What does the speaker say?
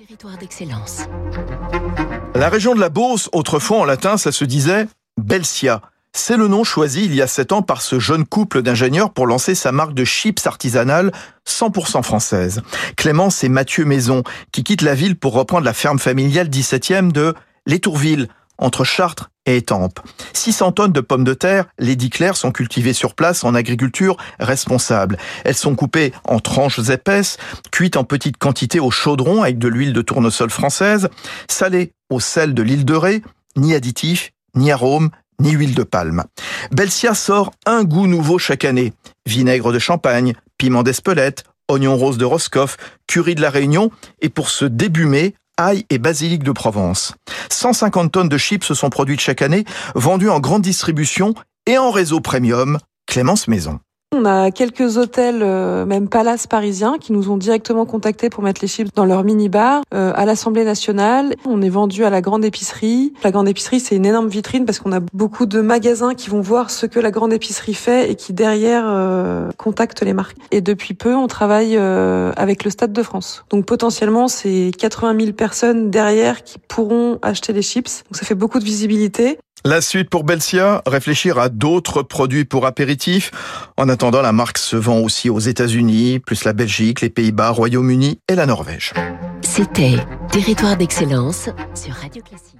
Territoire d'excellence. La région de la Beauce, autrefois en latin, ça se disait Belsia. C'est le nom choisi il y a sept ans par ce jeune couple d'ingénieurs pour lancer sa marque de chips artisanale 100% française. Clémence et Mathieu Maison, qui quittent la ville pour reprendre la ferme familiale 17e de l'Étourville, entre Chartres et Étampes. 600 tonnes de pommes de terre, les Claire, sont cultivées sur place en agriculture responsable. Elles sont coupées en tranches épaisses, cuites en petites quantités au chaudron avec de l'huile de tournesol française, salées au sel de l'île de Ré, ni additifs, ni arômes, ni huile de palme. Belsia sort un goût nouveau chaque année. Vinaigre de champagne, piment d'Espelette, oignon rose de Roscoff, curry de la Réunion, et pour ce début mai, et basilic de Provence. 150 tonnes de chips se sont produites chaque année, vendues en grande distribution et en réseau premium, Clémence Maison. On a quelques hôtels, euh, même palaces parisiens, qui nous ont directement contactés pour mettre les chips dans leur mini-bar. Euh, à l'Assemblée nationale, on est vendu à la grande épicerie. La grande épicerie, c'est une énorme vitrine parce qu'on a beaucoup de magasins qui vont voir ce que la grande épicerie fait et qui derrière euh, contactent les marques. Et depuis peu, on travaille avec le Stade de France. Donc potentiellement, c'est 80 000 personnes derrière qui pourront acheter les chips. Donc ça fait beaucoup de visibilité. La suite pour Belsia, réfléchir à d'autres produits pour apéritifs. En attendant, la marque se vend aussi aux États-Unis, plus la Belgique, les Pays-Bas, Royaume-Uni et la Norvège. C'était Territoire d'excellence sur Radio Classique.